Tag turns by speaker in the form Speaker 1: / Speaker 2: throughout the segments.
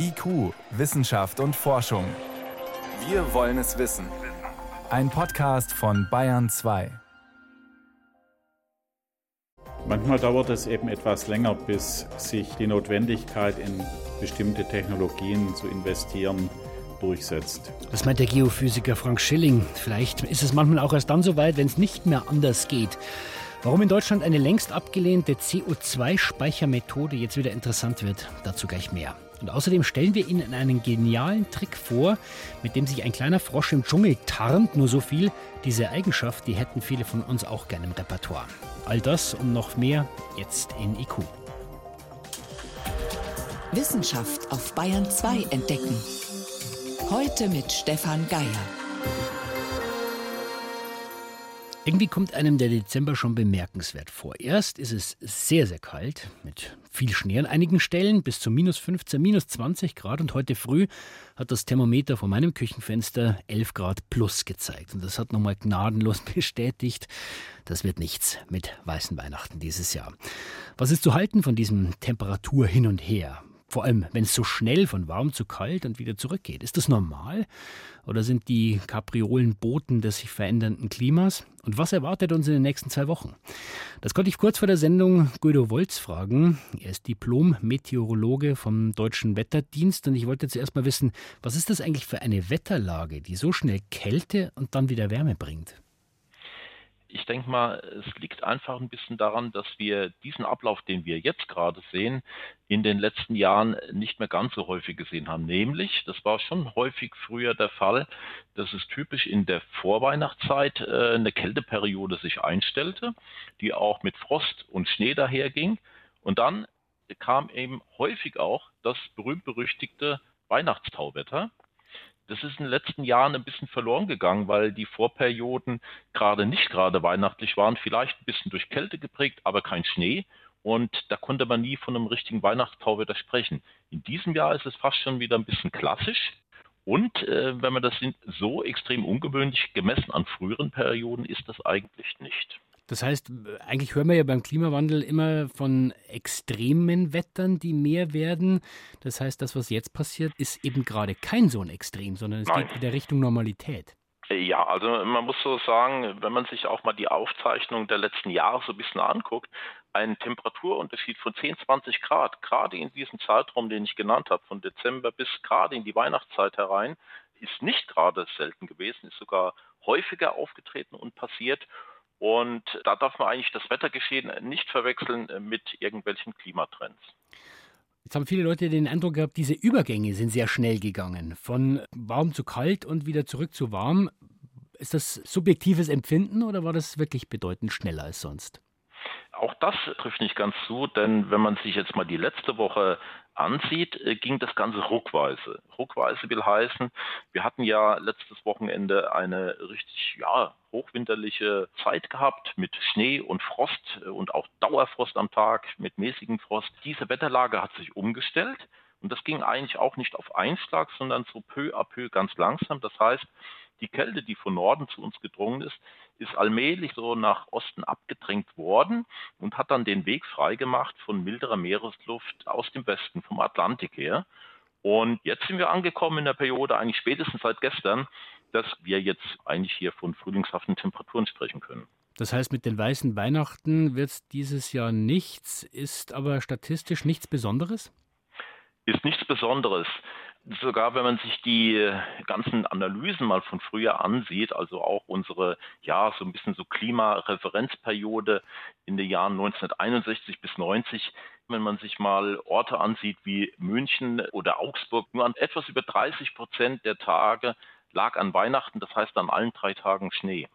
Speaker 1: IQ, Wissenschaft und Forschung. Wir wollen es wissen. Ein Podcast von Bayern 2.
Speaker 2: Manchmal dauert es eben etwas länger, bis sich die Notwendigkeit in bestimmte Technologien zu investieren durchsetzt.
Speaker 3: Das meint der Geophysiker Frank Schilling. Vielleicht ist es manchmal auch erst dann so weit, wenn es nicht mehr anders geht. Warum in Deutschland eine längst abgelehnte CO2-Speichermethode jetzt wieder interessant wird, dazu gleich mehr. Und außerdem stellen wir Ihnen einen genialen Trick vor, mit dem sich ein kleiner Frosch im Dschungel tarnt. Nur so viel, diese Eigenschaft, die hätten viele von uns auch gerne im Repertoire. All das und noch mehr jetzt in IQ.
Speaker 4: Wissenschaft auf Bayern 2 entdecken. Heute mit Stefan Geier.
Speaker 3: Irgendwie kommt einem der Dezember schon bemerkenswert vor. Erst ist es sehr, sehr kalt, mit viel Schnee an einigen Stellen, bis zu minus 15, minus 20 Grad. Und heute früh hat das Thermometer vor meinem Küchenfenster 11 Grad plus gezeigt. Und das hat nochmal gnadenlos bestätigt, das wird nichts mit weißen Weihnachten dieses Jahr. Was ist zu halten von diesem Temperatur hin und her? Vor allem, wenn es so schnell von warm zu kalt und wieder zurückgeht. Ist das normal? Oder sind die Kapriolen Boten des sich verändernden Klimas? Und was erwartet uns in den nächsten zwei Wochen? Das konnte ich kurz vor der Sendung Guido Wolz fragen. Er ist Diplom-Meteorologe vom Deutschen Wetterdienst und ich wollte zuerst mal wissen, was ist das eigentlich für eine Wetterlage, die so schnell Kälte und dann wieder Wärme bringt?
Speaker 5: Ich denke mal, es liegt einfach ein bisschen daran, dass wir diesen Ablauf, den wir jetzt gerade sehen, in den letzten Jahren nicht mehr ganz so häufig gesehen haben. Nämlich, das war schon häufig früher der Fall, dass es typisch in der Vorweihnachtszeit äh, eine Kälteperiode sich einstellte, die auch mit Frost und Schnee daherging. Und dann kam eben häufig auch das berühmt-berüchtigte Weihnachtstauwetter. Das ist in den letzten Jahren ein bisschen verloren gegangen, weil die Vorperioden gerade nicht gerade weihnachtlich waren, vielleicht ein bisschen durch Kälte geprägt, aber kein Schnee. Und da konnte man nie von einem richtigen Weihnachtstauwetter sprechen. In diesem Jahr ist es fast schon wieder ein bisschen klassisch. Und äh, wenn man das so extrem ungewöhnlich gemessen an früheren Perioden, ist das eigentlich nicht.
Speaker 3: Das heißt, eigentlich hören wir ja beim Klimawandel immer von extremen Wettern, die mehr werden. Das heißt, das, was jetzt passiert, ist eben gerade kein so ein Extrem, sondern es Nein. geht wieder Richtung Normalität.
Speaker 5: Ja, also man muss so sagen, wenn man sich auch mal die Aufzeichnung der letzten Jahre so ein bisschen anguckt, ein Temperaturunterschied von 10, 20 Grad, gerade in diesem Zeitraum, den ich genannt habe, von Dezember bis gerade in die Weihnachtszeit herein, ist nicht gerade selten gewesen, ist sogar häufiger aufgetreten und passiert. Und da darf man eigentlich das Wettergeschehen nicht verwechseln mit irgendwelchen Klimatrends.
Speaker 3: Jetzt haben viele Leute den Eindruck gehabt, diese Übergänge sind sehr schnell gegangen. Von warm zu kalt und wieder zurück zu warm. Ist das subjektives Empfinden oder war das wirklich bedeutend schneller als sonst?
Speaker 5: Auch das trifft nicht ganz zu, denn wenn man sich jetzt mal die letzte Woche ansieht, äh, ging das Ganze ruckweise. Ruckweise will heißen, wir hatten ja letztes Wochenende eine richtig, ja, hochwinterliche Zeit gehabt mit Schnee und Frost äh, und auch Dauerfrost am Tag mit mäßigem Frost. Diese Wetterlage hat sich umgestellt und das ging eigentlich auch nicht auf Einschlag, sondern so peu à peu ganz langsam. Das heißt, die Kälte, die von Norden zu uns gedrungen ist, ist allmählich so nach Osten abgedrängt worden und hat dann den Weg freigemacht von milderer Meeresluft aus dem Westen, vom Atlantik her. Und jetzt sind wir angekommen in der Periode, eigentlich spätestens seit gestern, dass wir jetzt eigentlich hier von frühlingshaften Temperaturen sprechen können.
Speaker 3: Das heißt, mit den weißen Weihnachten wird es dieses Jahr nichts, ist aber statistisch nichts Besonderes?
Speaker 5: Ist nichts Besonderes sogar wenn man sich die äh, ganzen Analysen mal von früher ansieht, also auch unsere, ja, so ein bisschen so Klimareferenzperiode in den Jahren 1961 bis 90, wenn man sich mal Orte ansieht wie München oder Augsburg, nur an etwas über 30 Prozent der Tage lag an Weihnachten, das heißt an allen drei Tagen Schnee.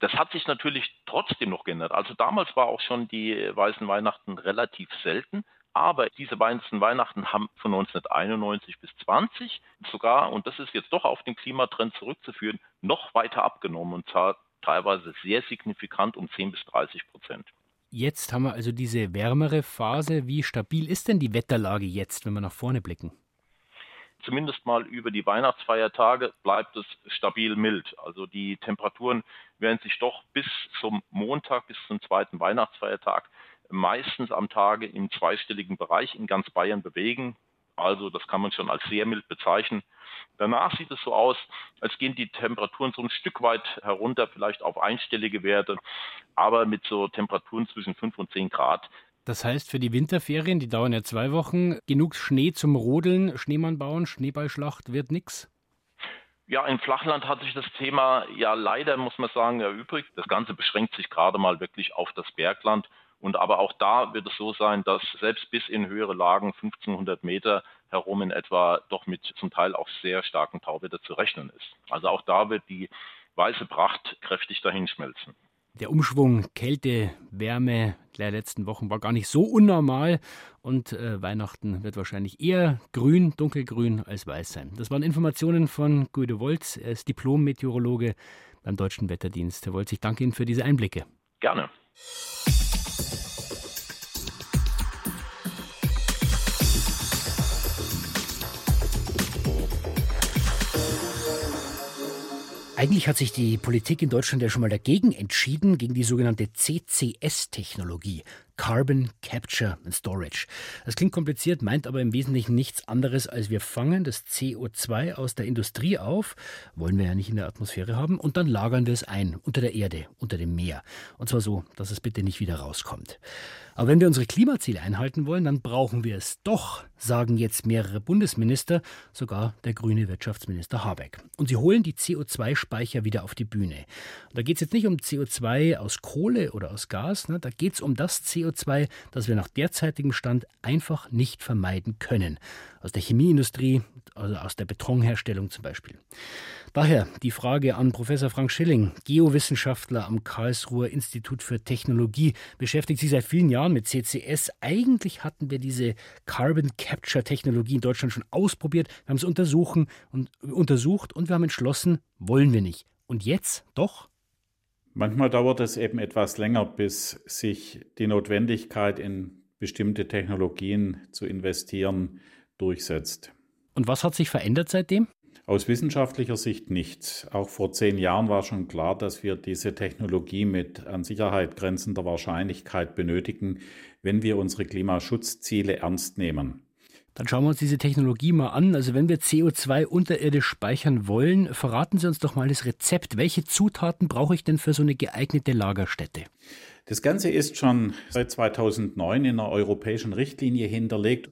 Speaker 5: Das hat sich natürlich trotzdem noch geändert. Also damals war auch schon die weißen Weihnachten relativ selten, aber diese weißen Weihnachten haben von 1991 bis 20 sogar, und das ist jetzt doch auf den Klimatrend zurückzuführen, noch weiter abgenommen und zwar teilweise sehr signifikant um 10 bis 30 Prozent.
Speaker 3: Jetzt haben wir also diese wärmere Phase. Wie stabil ist denn die Wetterlage jetzt, wenn wir nach vorne blicken?
Speaker 5: Zumindest mal über die Weihnachtsfeiertage bleibt es stabil mild. Also die Temperaturen werden sich doch bis zum Montag, bis zum zweiten Weihnachtsfeiertag meistens am Tage im zweistelligen Bereich in ganz Bayern bewegen. Also das kann man schon als sehr mild bezeichnen. Danach sieht es so aus, als gehen die Temperaturen so ein Stück weit herunter, vielleicht auf einstellige Werte, aber mit so Temperaturen zwischen 5 und 10 Grad.
Speaker 3: Das heißt, für die Winterferien, die dauern ja zwei Wochen, genug Schnee zum Rodeln, Schneemann bauen, Schneeballschlacht wird nichts?
Speaker 5: Ja, im Flachland hat sich das Thema ja leider, muss man sagen, erübrigt. Das Ganze beschränkt sich gerade mal wirklich auf das Bergland. Und aber auch da wird es so sein, dass selbst bis in höhere Lagen, 1500 Meter herum in etwa, doch mit zum Teil auch sehr starken Tauwetter zu rechnen ist. Also auch da wird die weiße Pracht kräftig dahinschmelzen.
Speaker 3: Der Umschwung Kälte, Wärme der letzten Wochen war gar nicht so unnormal und äh, Weihnachten wird wahrscheinlich eher grün, dunkelgrün als weiß sein. Das waren Informationen von Guido Wolz. Er ist Diplom-Meteorologe beim Deutschen Wetterdienst. Herr Wolz, ich danke Ihnen für diese Einblicke.
Speaker 5: Gerne.
Speaker 3: Eigentlich hat sich die Politik in Deutschland ja schon mal dagegen entschieden, gegen die sogenannte CCS-Technologie. Carbon Capture and Storage. Das klingt kompliziert, meint aber im Wesentlichen nichts anderes, als wir fangen das CO2 aus der Industrie auf, wollen wir ja nicht in der Atmosphäre haben, und dann lagern wir es ein unter der Erde, unter dem Meer. Und zwar so, dass es bitte nicht wieder rauskommt. Aber wenn wir unsere Klimaziele einhalten wollen, dann brauchen wir es doch, sagen jetzt mehrere Bundesminister, sogar der grüne Wirtschaftsminister Habeck. Und sie holen die CO2-Speicher wieder auf die Bühne. da geht es jetzt nicht um CO2 aus Kohle oder aus Gas, ne? da geht es um das CO2, das wir nach derzeitigem Stand einfach nicht vermeiden können. Aus der Chemieindustrie, also aus der Betonherstellung zum Beispiel. Daher die Frage an Professor Frank Schilling, Geowissenschaftler am Karlsruher Institut für Technologie, beschäftigt sich seit vielen Jahren mit CCS. Eigentlich hatten wir diese Carbon Capture Technologie in Deutschland schon ausprobiert. Wir haben es untersuchen und, untersucht und wir haben entschlossen, wollen wir nicht. Und jetzt doch?
Speaker 2: Manchmal dauert es eben etwas länger, bis sich die Notwendigkeit in bestimmte Technologien zu investieren durchsetzt.
Speaker 3: Und was hat sich verändert seitdem?
Speaker 2: Aus wissenschaftlicher Sicht nichts. Auch vor zehn Jahren war schon klar, dass wir diese Technologie mit an Sicherheit grenzender Wahrscheinlichkeit benötigen, wenn wir unsere Klimaschutzziele ernst nehmen.
Speaker 3: Dann schauen wir uns diese Technologie mal an. Also wenn wir CO2 unterirdisch speichern wollen, verraten Sie uns doch mal das Rezept. Welche Zutaten brauche ich denn für so eine geeignete Lagerstätte?
Speaker 2: Das Ganze ist schon seit 2009 in einer europäischen Richtlinie hinterlegt.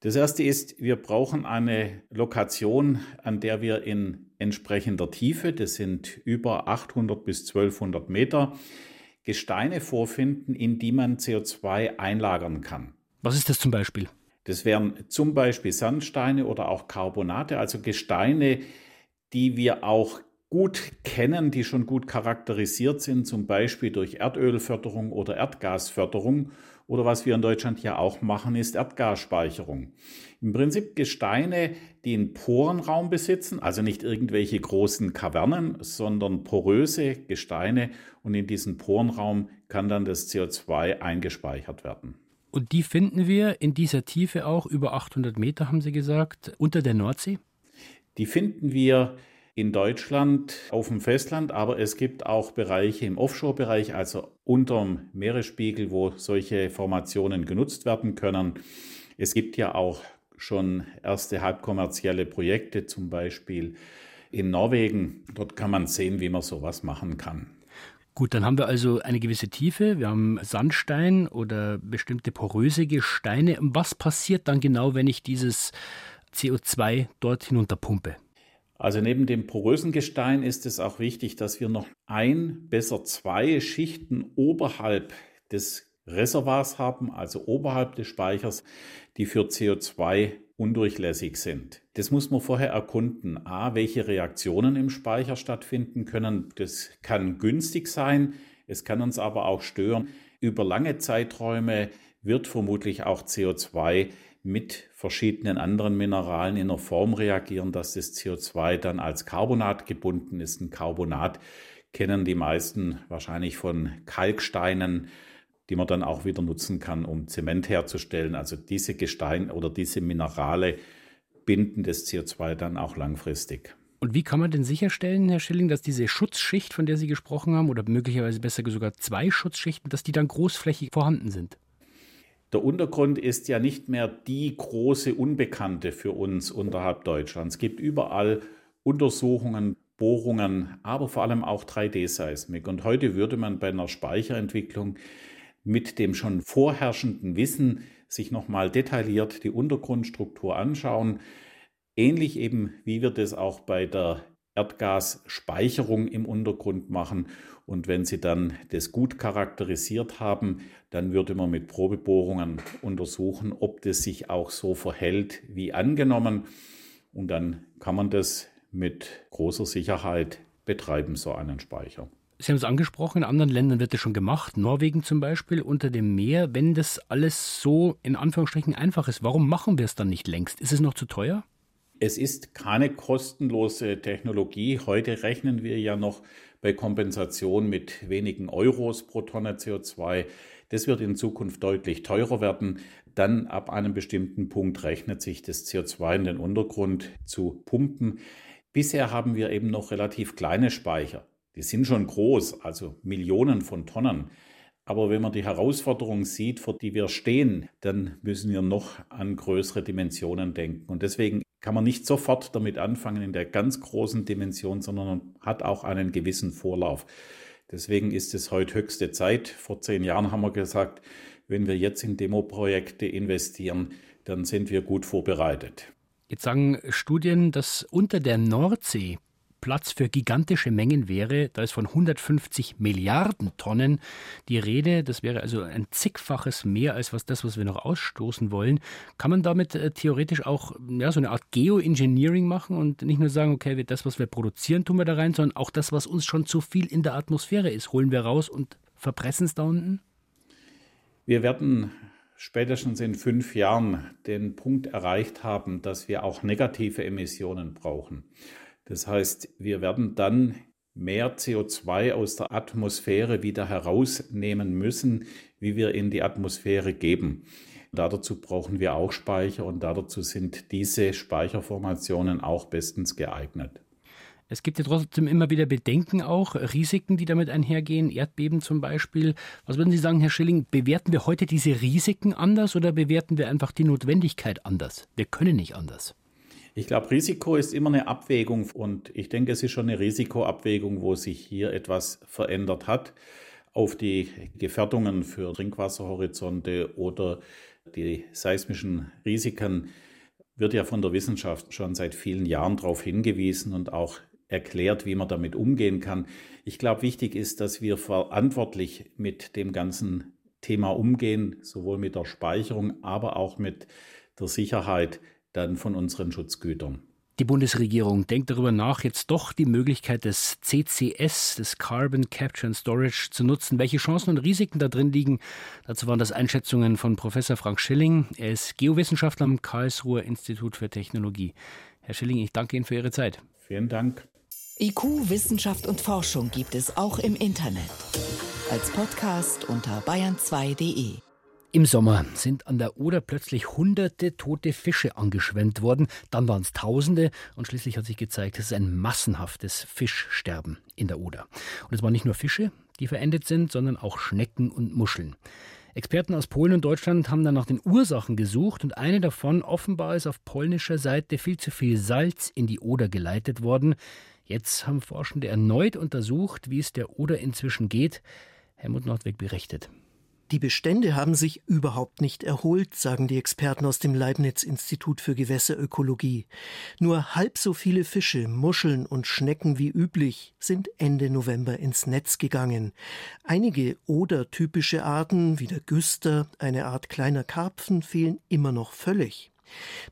Speaker 2: Das erste ist, wir brauchen eine Lokation, an der wir in entsprechender Tiefe, das sind über 800 bis 1200 Meter, Gesteine vorfinden, in die man CO2 einlagern kann.
Speaker 3: Was ist das zum Beispiel?
Speaker 2: Das wären zum Beispiel Sandsteine oder auch Carbonate, also Gesteine, die wir auch gut kennen, die schon gut charakterisiert sind, zum Beispiel durch Erdölförderung oder Erdgasförderung oder was wir in Deutschland ja auch machen, ist Erdgasspeicherung. Im Prinzip Gesteine, die einen Porenraum besitzen, also nicht irgendwelche großen Kavernen, sondern poröse Gesteine und in diesen Porenraum kann dann das CO2 eingespeichert werden.
Speaker 3: Und die finden wir in dieser Tiefe auch über 800 Meter, haben Sie gesagt, unter der Nordsee?
Speaker 2: Die finden wir in Deutschland auf dem Festland, aber es gibt auch Bereiche im Offshore-Bereich, also unterm Meeresspiegel, wo solche Formationen genutzt werden können. Es gibt ja auch schon erste halbkommerzielle Projekte, zum Beispiel in Norwegen. Dort kann man sehen, wie man sowas machen kann.
Speaker 3: Gut, dann haben wir also eine gewisse Tiefe, wir haben Sandstein oder bestimmte poröse Gesteine. Was passiert dann genau, wenn ich dieses CO2 dort hinunterpumpe?
Speaker 2: Also neben dem porösen Gestein ist es auch wichtig, dass wir noch ein, besser zwei Schichten oberhalb des Reservoirs haben, also oberhalb des Speichers, die für CO2 undurchlässig sind. Das muss man vorher erkunden. A, welche Reaktionen im Speicher stattfinden können. Das kann günstig sein, es kann uns aber auch stören. Über lange Zeiträume wird vermutlich auch CO2 mit verschiedenen anderen Mineralen in einer Form reagieren, dass das CO2 dann als Carbonat gebunden ist. Ein Carbonat kennen die meisten wahrscheinlich von Kalksteinen, die man dann auch wieder nutzen kann, um Zement herzustellen. Also diese Gesteine oder diese Minerale binden das CO2 dann auch langfristig.
Speaker 3: Und wie kann man denn sicherstellen, Herr Schilling, dass diese Schutzschicht, von der Sie gesprochen haben, oder möglicherweise besser sogar zwei Schutzschichten, dass die dann großflächig vorhanden sind?
Speaker 2: Der Untergrund ist ja nicht mehr die große Unbekannte für uns unterhalb Deutschlands. Es gibt überall Untersuchungen, Bohrungen, aber vor allem auch 3D-Seismik. Und heute würde man bei einer Speicherentwicklung mit dem schon vorherrschenden Wissen sich nochmal detailliert die Untergrundstruktur anschauen. Ähnlich eben, wie wir das auch bei der Erdgasspeicherung im Untergrund machen. Und wenn Sie dann das gut charakterisiert haben, dann würde man mit Probebohrungen untersuchen, ob das sich auch so verhält wie angenommen. Und dann kann man das mit großer Sicherheit betreiben, so einen Speicher.
Speaker 3: Sie haben es angesprochen, in anderen Ländern wird das schon gemacht, Norwegen zum Beispiel, unter dem Meer. Wenn das alles so in Anführungsstrichen einfach ist, warum machen wir es dann nicht längst? Ist es noch zu teuer?
Speaker 2: Es ist keine kostenlose Technologie. Heute rechnen wir ja noch bei Kompensation mit wenigen Euros pro Tonne CO2. Das wird in Zukunft deutlich teurer werden. Dann ab einem bestimmten Punkt rechnet sich das CO2 in den Untergrund zu pumpen. Bisher haben wir eben noch relativ kleine Speicher. Die sind schon groß, also Millionen von Tonnen. Aber wenn man die Herausforderung sieht, vor die wir stehen, dann müssen wir noch an größere Dimensionen denken. Und deswegen kann man nicht sofort damit anfangen in der ganz großen Dimension, sondern hat auch einen gewissen Vorlauf. Deswegen ist es heute höchste Zeit. Vor zehn Jahren haben wir gesagt, wenn wir jetzt in Demoprojekte investieren, dann sind wir gut vorbereitet.
Speaker 3: Jetzt sagen Studien, dass unter der Nordsee Platz für gigantische Mengen wäre. Da ist von 150 Milliarden Tonnen die Rede. Das wäre also ein zigfaches mehr als was das, was wir noch ausstoßen wollen. Kann man damit äh, theoretisch auch ja, so eine Art Geoengineering machen und nicht nur sagen, okay, das, was wir produzieren, tun wir da rein, sondern auch das, was uns schon zu viel in der Atmosphäre ist, holen wir raus und verpressen es da unten?
Speaker 2: Wir werden spätestens in fünf Jahren den Punkt erreicht haben, dass wir auch negative Emissionen brauchen. Das heißt, wir werden dann mehr CO2 aus der Atmosphäre wieder herausnehmen müssen, wie wir in die Atmosphäre geben. Dazu brauchen wir auch Speicher und dazu sind diese Speicherformationen auch bestens geeignet.
Speaker 3: Es gibt ja trotzdem immer wieder Bedenken auch, Risiken, die damit einhergehen, Erdbeben zum Beispiel. Was würden Sie sagen, Herr Schilling, bewerten wir heute diese Risiken anders oder bewerten wir einfach die Notwendigkeit anders? Wir können nicht anders.
Speaker 2: Ich glaube, Risiko ist immer eine Abwägung und ich denke, es ist schon eine Risikoabwägung, wo sich hier etwas verändert hat auf die Gefährdungen für Trinkwasserhorizonte oder die seismischen Risiken wird ja von der Wissenschaft schon seit vielen Jahren darauf hingewiesen und auch erklärt, wie man damit umgehen kann. Ich glaube, wichtig ist, dass wir verantwortlich mit dem ganzen Thema umgehen, sowohl mit der Speicherung, aber auch mit der Sicherheit dann von unseren Schutzgütern.
Speaker 3: Die Bundesregierung denkt darüber nach, jetzt doch die Möglichkeit des CCS, des Carbon Capture and Storage, zu nutzen. Welche Chancen und Risiken da drin liegen, dazu waren das Einschätzungen von Professor Frank Schilling. Er ist Geowissenschaftler am Karlsruher Institut für Technologie. Herr Schilling, ich danke Ihnen für Ihre Zeit.
Speaker 2: Vielen Dank.
Speaker 4: IQ, Wissenschaft und Forschung gibt es auch im Internet. Als Podcast unter bayern2.de.
Speaker 3: Im Sommer sind an der Oder plötzlich hunderte tote Fische angeschwemmt worden, dann waren es Tausende und schließlich hat sich gezeigt, es ist ein massenhaftes Fischsterben in der Oder. Und es waren nicht nur Fische, die verendet sind, sondern auch Schnecken und Muscheln. Experten aus Polen und Deutschland haben dann nach den Ursachen gesucht und eine davon offenbar ist auf polnischer Seite viel zu viel Salz in die Oder geleitet worden. Jetzt haben Forschende erneut untersucht, wie es der Oder inzwischen geht. Helmut Nordweg berichtet.
Speaker 6: Die Bestände haben sich überhaupt nicht erholt, sagen die Experten aus dem Leibniz-Institut für Gewässerökologie. Nur halb so viele Fische, Muscheln und Schnecken wie üblich sind Ende November ins Netz gegangen. Einige oder-typische Arten, wie der Güster, eine Art kleiner Karpfen, fehlen immer noch völlig.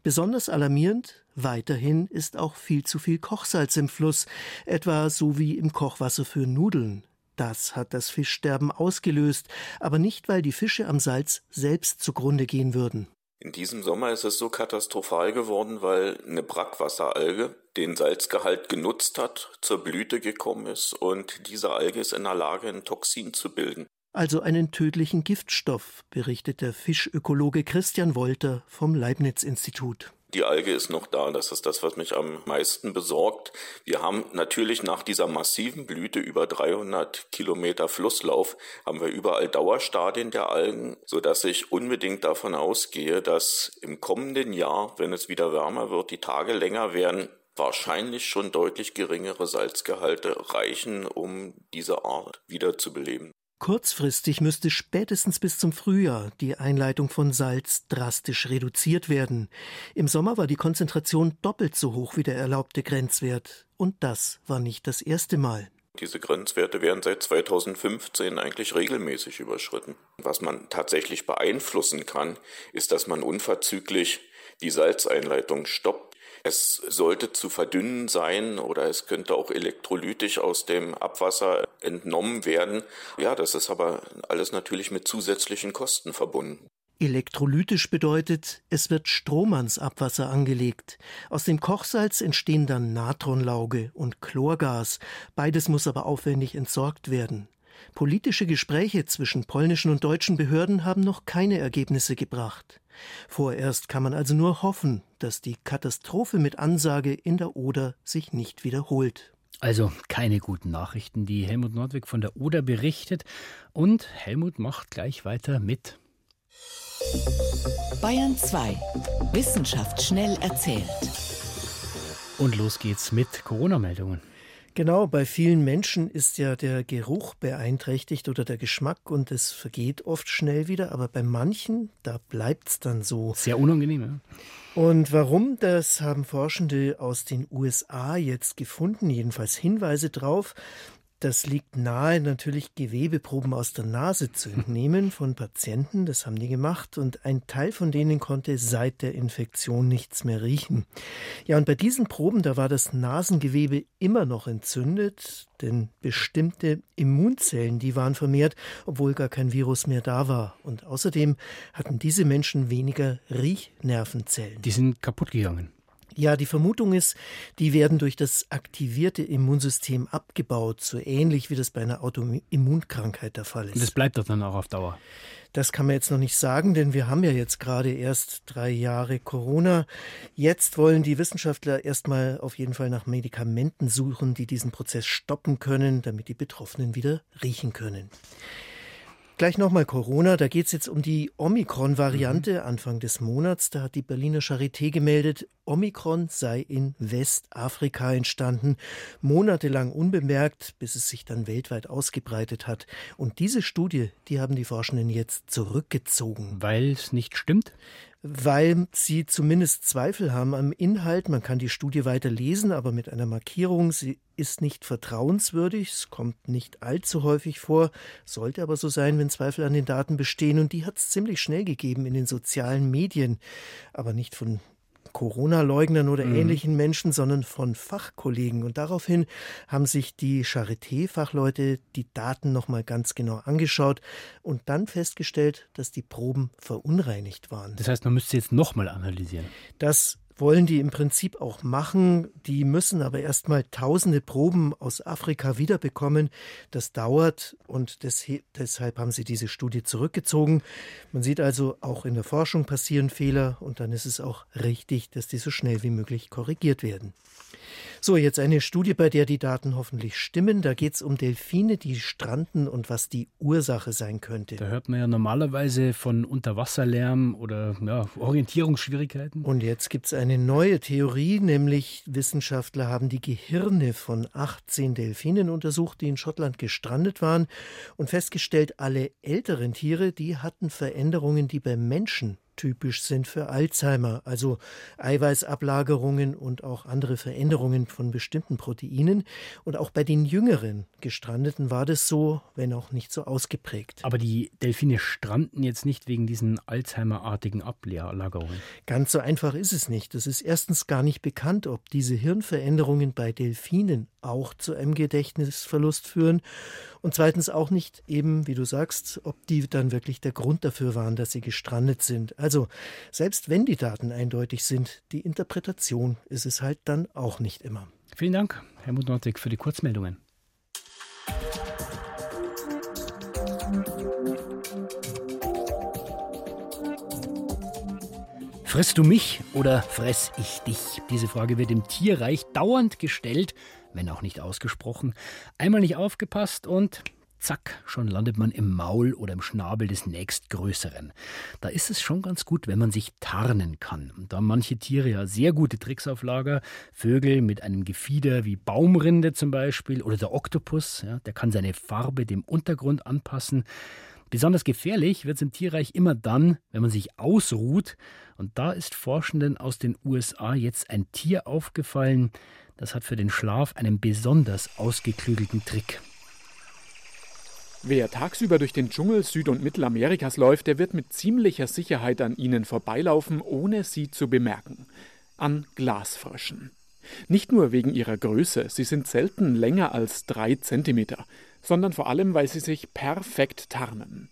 Speaker 6: Besonders alarmierend, weiterhin ist auch viel zu viel Kochsalz im Fluss, etwa so wie im Kochwasser für Nudeln. Das hat das Fischsterben ausgelöst, aber nicht, weil die Fische am Salz selbst zugrunde gehen würden.
Speaker 7: In diesem Sommer ist es so katastrophal geworden, weil eine Brackwasseralge den Salzgehalt genutzt hat, zur Blüte gekommen ist und diese Alge ist in der Lage, ein Toxin zu bilden.
Speaker 6: Also einen tödlichen Giftstoff, berichtet der Fischökologe Christian Wolter vom Leibniz-Institut.
Speaker 7: Die Alge ist noch da. Das ist das, was mich am meisten besorgt. Wir haben natürlich nach dieser massiven Blüte über 300 Kilometer Flusslauf haben wir überall Dauerstadien der Algen, so dass ich unbedingt davon ausgehe, dass im kommenden Jahr, wenn es wieder wärmer wird, die Tage länger werden, wahrscheinlich schon deutlich geringere Salzgehalte reichen, um diese Art wieder zu beleben.
Speaker 6: Kurzfristig müsste spätestens bis zum Frühjahr die Einleitung von Salz drastisch reduziert werden. Im Sommer war die Konzentration doppelt so hoch wie der erlaubte Grenzwert. Und das war nicht das erste Mal.
Speaker 7: Diese Grenzwerte werden seit 2015 eigentlich regelmäßig überschritten. Was man tatsächlich beeinflussen kann, ist, dass man unverzüglich die Salzeinleitung stoppt es sollte zu verdünnen sein oder es könnte auch elektrolytisch aus dem Abwasser entnommen werden. Ja, das ist aber alles natürlich mit zusätzlichen Kosten verbunden.
Speaker 6: Elektrolytisch bedeutet, es wird Strom ans Abwasser angelegt. Aus dem Kochsalz entstehen dann Natronlauge und Chlorgas. Beides muss aber aufwendig entsorgt werden. Politische Gespräche zwischen polnischen und deutschen Behörden haben noch keine Ergebnisse gebracht. Vorerst kann man also nur hoffen, dass die Katastrophe mit Ansage in der Oder sich nicht wiederholt.
Speaker 3: Also keine guten Nachrichten, die Helmut Nordwig von der Oder berichtet. Und Helmut macht gleich weiter mit.
Speaker 4: Bayern 2. Wissenschaft schnell erzählt.
Speaker 3: Und los geht's mit Corona-Meldungen.
Speaker 6: Genau, bei vielen Menschen ist ja der Geruch beeinträchtigt oder der Geschmack und es vergeht oft schnell wieder, aber bei manchen, da bleibt es dann so.
Speaker 3: Sehr unangenehm, ja.
Speaker 6: Und warum, das haben Forschende aus den USA jetzt gefunden, jedenfalls Hinweise drauf. Das liegt nahe, natürlich Gewebeproben aus der Nase zu entnehmen von Patienten. Das haben die gemacht und ein Teil von denen konnte seit der Infektion nichts mehr riechen. Ja, und bei diesen Proben, da war das Nasengewebe immer noch entzündet, denn bestimmte Immunzellen, die waren vermehrt, obwohl gar kein Virus mehr da war. Und außerdem hatten diese Menschen weniger Riechnervenzellen.
Speaker 3: Die sind kaputt gegangen.
Speaker 6: Ja, die Vermutung ist, die werden durch das aktivierte Immunsystem abgebaut, so ähnlich wie das bei einer Autoimmunkrankheit der Fall ist.
Speaker 3: Und das bleibt doch dann auch auf Dauer.
Speaker 6: Das kann man jetzt noch nicht sagen, denn wir haben ja jetzt gerade erst drei Jahre Corona. Jetzt wollen die Wissenschaftler erstmal auf jeden Fall nach Medikamenten suchen, die diesen Prozess stoppen können, damit die Betroffenen wieder riechen können. Gleich nochmal Corona, da geht es jetzt um die Omikron-Variante mhm. Anfang des Monats. Da hat die Berliner Charité gemeldet, Omikron sei in Westafrika entstanden, monatelang unbemerkt, bis es sich dann weltweit ausgebreitet hat. Und diese Studie, die haben die Forschenden jetzt zurückgezogen.
Speaker 3: Weil es nicht stimmt?
Speaker 6: Weil sie zumindest Zweifel haben am Inhalt. Man kann die Studie weiter lesen, aber mit einer Markierung, sie ist nicht vertrauenswürdig. Es kommt nicht allzu häufig vor, sollte aber so sein, wenn Zweifel an den Daten bestehen. Und die hat es ziemlich schnell gegeben in den sozialen Medien, aber nicht von Corona-Leugnern oder mhm. ähnlichen Menschen, sondern von Fachkollegen. Und daraufhin haben sich die Charité-Fachleute die Daten nochmal ganz genau angeschaut und dann festgestellt, dass die Proben verunreinigt waren.
Speaker 3: Das heißt, man müsste jetzt nochmal analysieren.
Speaker 6: Das wollen die im Prinzip auch machen. Die müssen aber erstmal tausende Proben aus Afrika wiederbekommen. Das dauert und des, deshalb haben sie diese Studie zurückgezogen. Man sieht also, auch in der Forschung passieren Fehler und dann ist es auch richtig, dass die so schnell wie möglich korrigiert werden. So, jetzt eine Studie, bei der die Daten hoffentlich stimmen. Da geht es um Delfine, die stranden und was die Ursache sein könnte.
Speaker 3: Da hört man ja normalerweise von Unterwasserlärm oder ja, Orientierungsschwierigkeiten.
Speaker 6: Und jetzt gibt es eine neue Theorie, nämlich Wissenschaftler haben die Gehirne von 18 Delfinen untersucht, die in Schottland gestrandet waren und festgestellt, alle älteren Tiere, die hatten Veränderungen, die beim Menschen typisch sind für Alzheimer, also Eiweißablagerungen und auch andere Veränderungen von bestimmten Proteinen. Und auch bei den jüngeren Gestrandeten war das so, wenn auch nicht so ausgeprägt.
Speaker 3: Aber die Delfine stranden jetzt nicht wegen diesen Alzheimer-artigen Ablagerungen.
Speaker 6: Ganz so einfach ist es nicht. Es ist erstens gar nicht bekannt, ob diese Hirnveränderungen bei Delfinen auch zu einem Gedächtnisverlust führen und zweitens auch nicht eben, wie du sagst, ob die dann wirklich der Grund dafür waren, dass sie gestrandet sind. Also selbst wenn die Daten eindeutig sind, die Interpretation ist es halt dann auch nicht immer.
Speaker 3: Vielen Dank, Helmut Nordwig, für die Kurzmeldungen. Frisst du mich oder fress ich dich? Diese Frage wird im Tierreich dauernd gestellt, wenn auch nicht ausgesprochen. Einmal nicht aufgepasst und zack, schon landet man im Maul oder im Schnabel des nächstgrößeren. Da ist es schon ganz gut, wenn man sich tarnen kann. Da manche Tiere ja sehr gute Tricks auf Lager. Vögel mit einem Gefieder wie Baumrinde zum Beispiel oder der Oktopus, ja, der kann seine Farbe dem Untergrund anpassen. Besonders gefährlich wird es im Tierreich immer dann, wenn man sich ausruht. Und da ist Forschenden aus den USA jetzt ein Tier aufgefallen, das hat für den Schlaf einen besonders ausgeklügelten Trick.
Speaker 8: Wer tagsüber durch den Dschungel Süd- und Mittelamerikas läuft, der wird mit ziemlicher Sicherheit an ihnen vorbeilaufen, ohne sie zu bemerken. An Glasfröschen. Nicht nur wegen ihrer Größe, sie sind selten länger als drei Zentimeter, sondern vor allem, weil sie sich perfekt tarnen.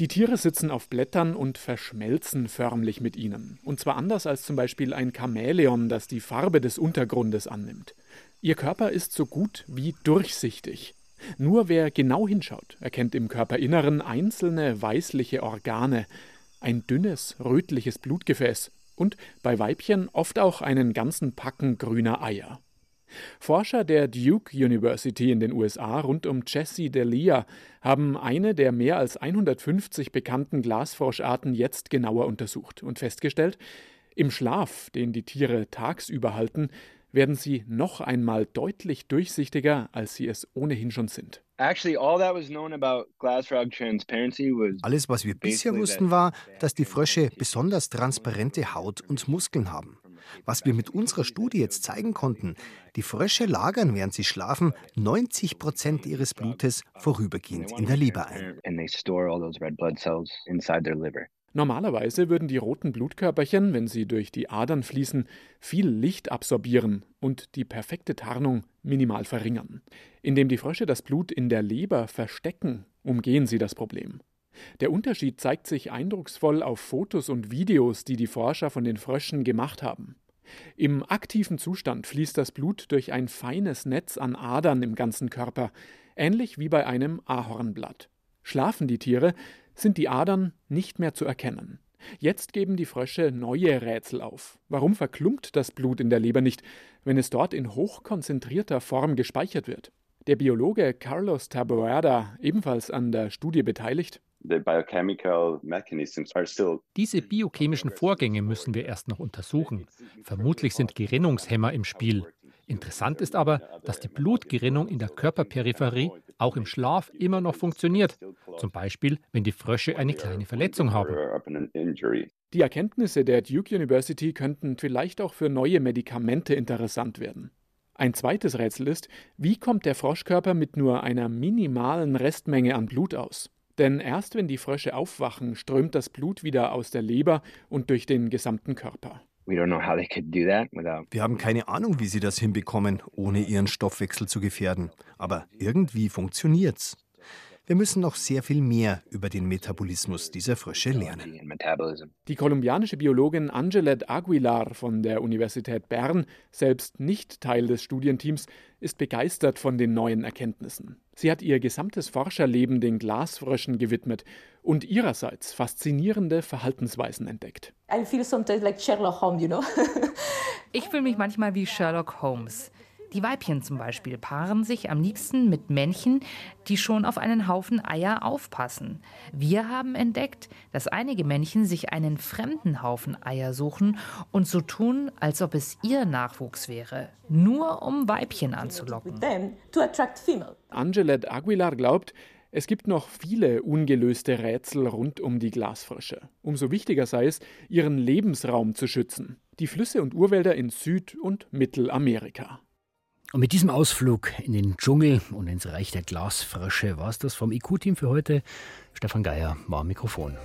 Speaker 8: Die Tiere sitzen auf Blättern und verschmelzen förmlich mit ihnen. Und zwar anders als zum Beispiel ein Chamäleon, das die Farbe des Untergrundes annimmt. Ihr Körper ist so gut wie durchsichtig. Nur wer genau hinschaut, erkennt im Körperinneren einzelne weißliche Organe, ein dünnes, rötliches Blutgefäß und bei Weibchen oft auch einen ganzen Packen grüner Eier. Forscher der Duke University in den USA rund um Jesse Delia haben eine der mehr als 150 bekannten Glasfroscharten jetzt genauer untersucht und festgestellt, im Schlaf, den die Tiere tagsüber halten, werden sie noch einmal deutlich durchsichtiger, als sie es ohnehin schon sind.
Speaker 9: Alles,
Speaker 10: was wir bisher wussten, war, dass die Frösche besonders transparente Haut und Muskeln haben. Was wir mit unserer Studie jetzt zeigen konnten, die Frösche lagern, während sie schlafen, 90 Prozent ihres Blutes vorübergehend in der Leber ein.
Speaker 8: Normalerweise würden die roten Blutkörperchen, wenn sie durch die Adern fließen, viel Licht absorbieren und die perfekte Tarnung minimal verringern. Indem die Frösche das Blut in der Leber verstecken, umgehen sie das Problem. Der Unterschied zeigt sich eindrucksvoll auf Fotos und Videos, die die Forscher von den Fröschen gemacht haben. Im aktiven Zustand fließt das Blut durch ein feines Netz an Adern im ganzen Körper, ähnlich wie bei einem Ahornblatt. Schlafen die Tiere, sind die Adern nicht mehr zu erkennen. Jetzt geben die Frösche neue Rätsel auf. Warum verklumpt das Blut in der Leber nicht, wenn es dort in hochkonzentrierter Form gespeichert wird? Der Biologe Carlos Taboada, ebenfalls an der Studie beteiligt,
Speaker 11: diese biochemischen Vorgänge müssen wir erst noch untersuchen. Vermutlich sind Gerinnungshemmer im Spiel. Interessant ist aber, dass die Blutgerinnung in der Körperperipherie auch im Schlaf immer noch funktioniert. Zum Beispiel, wenn die Frösche eine kleine Verletzung haben.
Speaker 8: Die Erkenntnisse der Duke University könnten vielleicht auch für neue Medikamente interessant werden. Ein zweites Rätsel ist, wie kommt der Froschkörper mit nur einer minimalen Restmenge an Blut aus? Denn erst wenn die Frösche aufwachen, strömt das Blut wieder aus der Leber und durch den gesamten Körper.
Speaker 10: Wir haben keine Ahnung, wie sie das hinbekommen, ohne ihren Stoffwechsel zu gefährden. Aber irgendwie funktioniert's. Wir müssen noch sehr viel mehr über den Metabolismus dieser Frösche lernen.
Speaker 8: Die kolumbianische Biologin Angelet Aguilar von der Universität Bern, selbst nicht Teil des Studienteams, ist begeistert von den neuen Erkenntnissen. Sie hat ihr gesamtes Forscherleben den Glasfröschen gewidmet und ihrerseits faszinierende Verhaltensweisen entdeckt.
Speaker 12: ich fühle mich manchmal wie Sherlock Holmes. Die Weibchen zum Beispiel paaren sich am liebsten mit Männchen, die schon auf einen Haufen Eier aufpassen. Wir haben entdeckt, dass einige Männchen sich einen fremden Haufen Eier suchen und so tun, als ob es ihr Nachwuchs wäre, nur um Weibchen anzulocken.
Speaker 8: Angelet Aguilar glaubt, es gibt noch viele ungelöste Rätsel rund um die Glasfrösche. Umso wichtiger sei es, ihren Lebensraum zu schützen. Die Flüsse und Urwälder in Süd- und Mittelamerika.
Speaker 3: Und mit diesem Ausflug in den Dschungel und ins Reich der Glasfrösche war es das vom IQ-Team für heute. Stefan Geier war am Mikrofon.